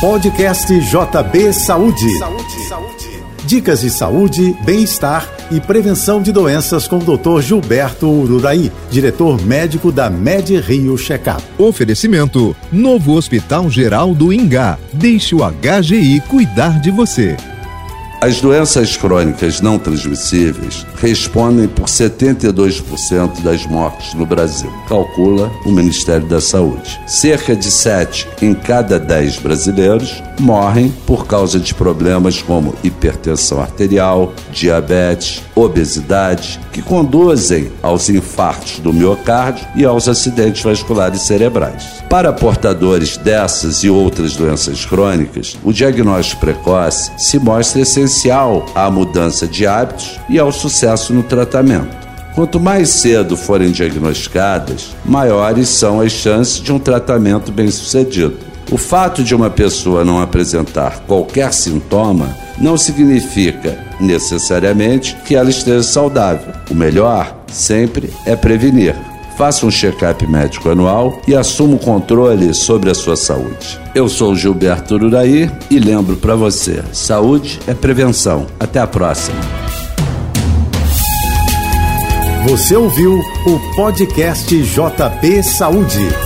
Podcast JB Saúde. Saúde, saúde. Dicas de saúde, bem-estar e prevenção de doenças com o Dr. Gilberto Ururaí, diretor médico da Med Rio Checkup. Oferecimento: Novo Hospital Geral do Ingá. Deixe o HGI cuidar de você. As doenças crônicas não transmissíveis respondem por 72% das mortes no Brasil, calcula o Ministério da Saúde. Cerca de 7 em cada 10 brasileiros morrem por causa de problemas como hipertensão arterial, diabetes, obesidade, que conduzem aos infartos do miocárdio e aos acidentes vasculares cerebrais. Para portadores dessas e outras doenças crônicas, o diagnóstico precoce se mostra essencial à mudança de hábitos e ao sucesso no tratamento. Quanto mais cedo forem diagnosticadas, maiores são as chances de um tratamento bem-sucedido. O fato de uma pessoa não apresentar qualquer sintoma não significa necessariamente que ela esteja saudável. O melhor sempre é prevenir. Faça um check-up médico anual e assuma o controle sobre a sua saúde. Eu sou Gilberto Uraí e lembro para você: saúde é prevenção. Até a próxima. Você ouviu o podcast JB Saúde.